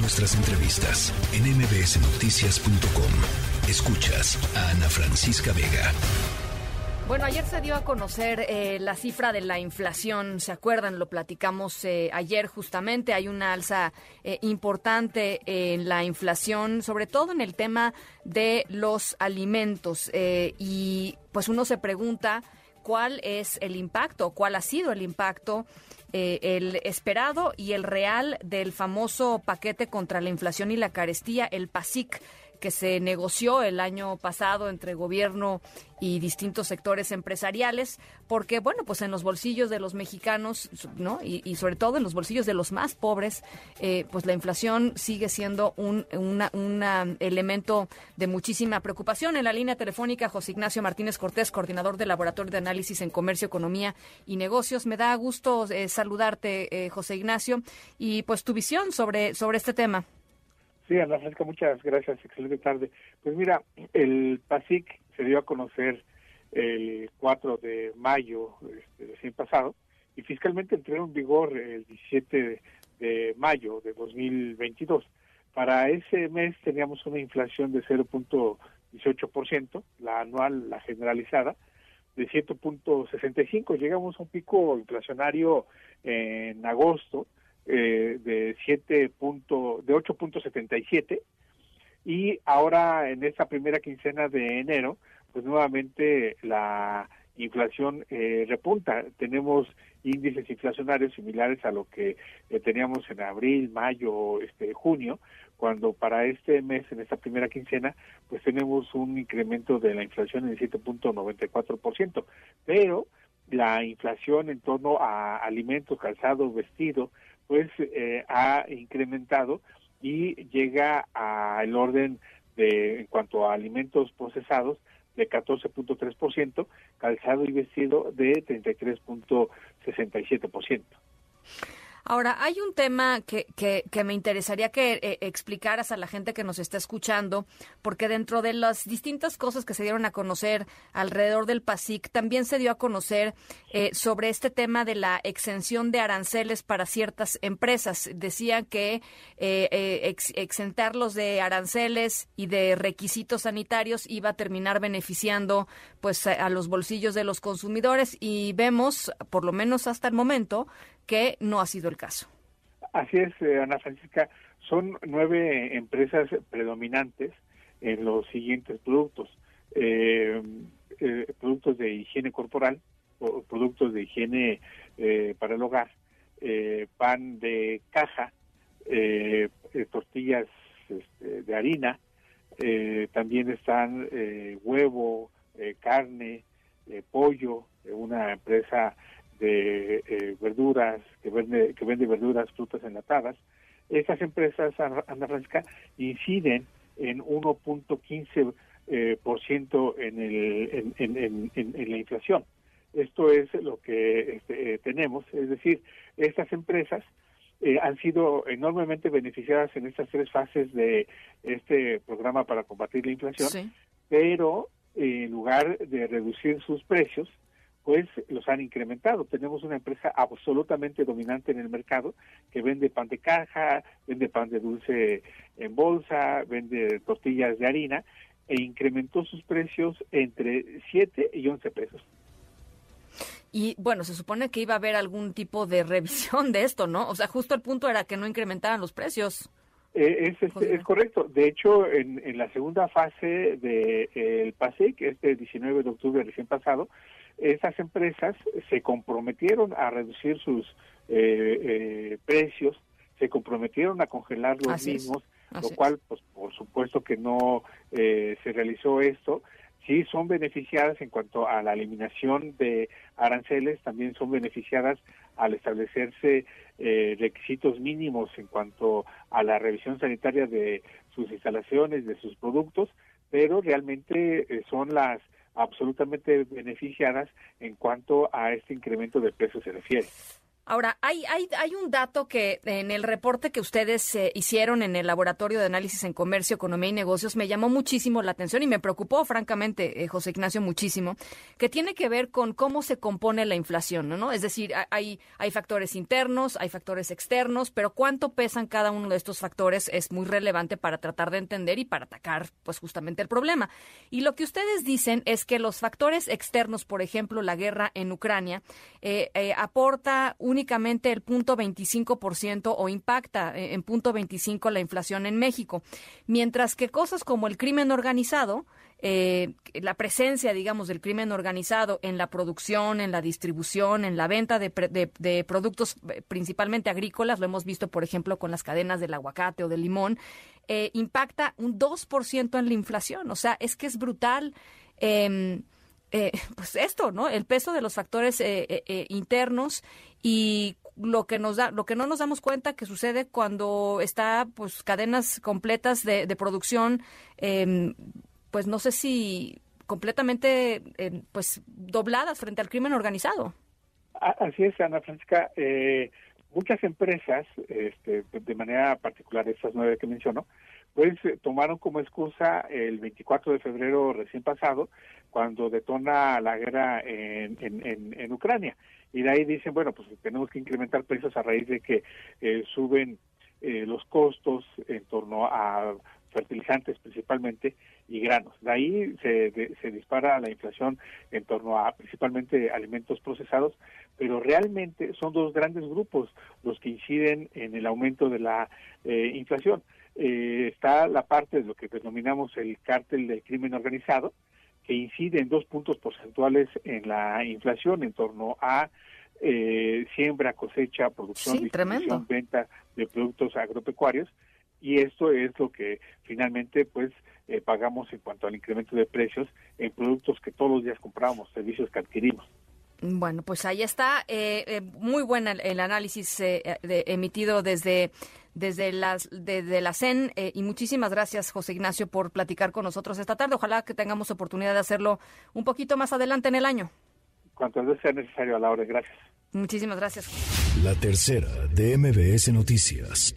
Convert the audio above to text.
Nuestras entrevistas en mbsnoticias.com. Escuchas a Ana Francisca Vega. Bueno, ayer se dio a conocer eh, la cifra de la inflación, ¿se acuerdan? Lo platicamos eh, ayer justamente. Hay una alza eh, importante en la inflación, sobre todo en el tema de los alimentos. y pues uno se pregunta cuál es el impacto, cuál ha sido el impacto eh, el esperado y el real del famoso paquete contra la inflación y la carestía, el PASIC que se negoció el año pasado entre gobierno y distintos sectores empresariales, porque bueno, pues en los bolsillos de los mexicanos, ¿no? Y, sobre todo en los bolsillos de los más pobres, eh, pues la inflación sigue siendo un elemento de muchísima preocupación. En la línea telefónica, José Ignacio Martínez Cortés, coordinador del Laboratorio de Análisis en Comercio, Economía y Negocios. Me da gusto eh, saludarte, eh, José Ignacio, y pues tu visión sobre, sobre este tema. Sí, Ana Francisca, muchas gracias. Excelente tarde. Pues mira, el PASIC se dio a conocer el 4 de mayo este, recién pasado y fiscalmente entró en vigor el 17 de mayo de 2022. Para ese mes teníamos una inflación de 0.18%, la anual, la generalizada, de 7.65. Llegamos a un pico inflacionario en agosto eh, de 7 punto, de 8.77 y ahora en esta primera quincena de enero pues nuevamente la inflación eh, repunta. Tenemos índices inflacionarios similares a lo que eh, teníamos en abril mayo este junio cuando para este mes en esta primera quincena pues tenemos un incremento de la inflación en 7.94% pero la inflación en torno a alimentos calzado vestido pues eh, ha incrementado y llega al orden de en cuanto a alimentos procesados de 14.3%, calzado y vestido de 33.67%. Ahora, hay un tema que, que, me interesaría que eh, explicaras a la gente que nos está escuchando, porque dentro de las distintas cosas que se dieron a conocer alrededor del PASIC, también se dio a conocer eh, sobre este tema de la exención de aranceles para ciertas empresas. Decían que eh, exentarlos de aranceles y de requisitos sanitarios iba a terminar beneficiando pues a los bolsillos de los consumidores y vemos, por lo menos hasta el momento, que no ha sido el caso. Así es, eh, Ana Francisca. Son nueve empresas predominantes en los siguientes productos. Eh, eh, productos de higiene corporal, productos de higiene para el hogar, pan de caja, tortillas este, de harina, también están huevo, carne, pollo, una empresa de eh, verduras, que vende, que vende verduras, frutas enlatadas, estas empresas, Ana Francisca, inciden en 1.15% eh, por ciento en, el, en, en, la inflación. Esto es lo que este, eh, tenemos, es decir, estas empresas eh, han sido enormemente beneficiadas en estas tres fases de este programa para combatir la inflación, pero en lugar de reducir sus precios, pues los han incrementado. Tenemos una empresa absolutamente dominante en el mercado que vende pan de caja, vende pan de dulce en bolsa, vende tortillas de harina e incrementó sus precios entre 7 y 11 pesos. Y bueno, se supone que iba a haber algún tipo de revisión de esto, ¿no? O sea, justo el punto era que no incrementaran los precios. Eh, es, es, correcto. De hecho, en, la segunda fase del de, eh, PASIC, este 19 de octubre recién pasado, esas empresas se comprometieron a reducir sus eh, eh, precios, se comprometieron a congelar los mismos, lo cual, pues, por supuesto que no eh, se realizó esto. Sí son beneficiadas en cuanto a la eliminación de aranceles, también son beneficiadas al establecerse requisitos mínimos en cuanto a la revisión sanitaria de sus instalaciones, de sus productos, pero realmente son las absolutamente beneficiadas en cuanto a este incremento de precios se refiere. Ahora, hay, hay, hay un dato que en el reporte que ustedes eh, hicieron en el Laboratorio de Análisis en Comercio, Economía y Negocios me llamó muchísimo la atención y me preocupó, francamente, eh, José Ignacio, muchísimo, que tiene que ver con cómo se compone la inflación, ¿no? Es decir, hay, hay factores internos, hay factores externos, pero cuánto pesan cada uno de estos factores es muy relevante para tratar de entender y para atacar, pues, justamente el problema. Y lo que ustedes dicen es que los factores externos, por ejemplo, la guerra en Ucrania, eh, aporta un únicamente el punto 25% o impacta eh, en punto 25 la inflación en México, mientras que cosas como el crimen organizado, eh, la presencia, digamos, del crimen organizado en la producción, en la distribución, en la venta de, de, productos eh, principalmente agrícolas, lo hemos visto, por ejemplo, con las cadenas del aguacate o del limón, impacta un 2% en la inflación. O sea, es que es brutal. Em, eh, pues esto, ¿no? El peso de los factores eh, eh, internos y lo que nos da, lo que no nos damos cuenta que sucede cuando está, pues, cadenas completas de, producción, em, pues, no sé si completamente, em, pues, dobladas frente al crimen organizado. Así es, Ana Francisca. muchas empresas, este, de manera particular estas nueve que menciono, pues tomaron como excusa el 24 de febrero recién pasado, cuando detona la guerra en, Ucrania. Y de ahí dicen, bueno, pues tenemos que incrementar precios a raíz de que eh, suben eh, los costos en torno a fertilizantes principalmente y granos. De ahí se, se dispara la inflación en torno a principalmente alimentos procesados, pero realmente son dos grandes grupos los que inciden en el aumento de la eh, inflación. Eh, está la parte de lo que denominamos el cártel del crimen organizado, que incide en dos puntos porcentuales en la inflación en torno a eh, siembra, cosecha, producción, distribución, venta de productos agropecuarios y esto es lo que finalmente pues eh, pagamos en cuanto al incremento de precios en productos que todos los días compramos, servicios que adquirimos. Bueno, pues ahí está. Eh, muy bueno el, análisis emitido desde desde, las, desde la CEN. Eh, y muchísimas gracias, José Ignacio, por platicar con nosotros esta tarde. Ojalá que tengamos oportunidad de hacerlo un poquito más adelante en el año. Cuantas veces sea necesario a la hora. Gracias. Muchísimas gracias. La tercera de MBS Noticias.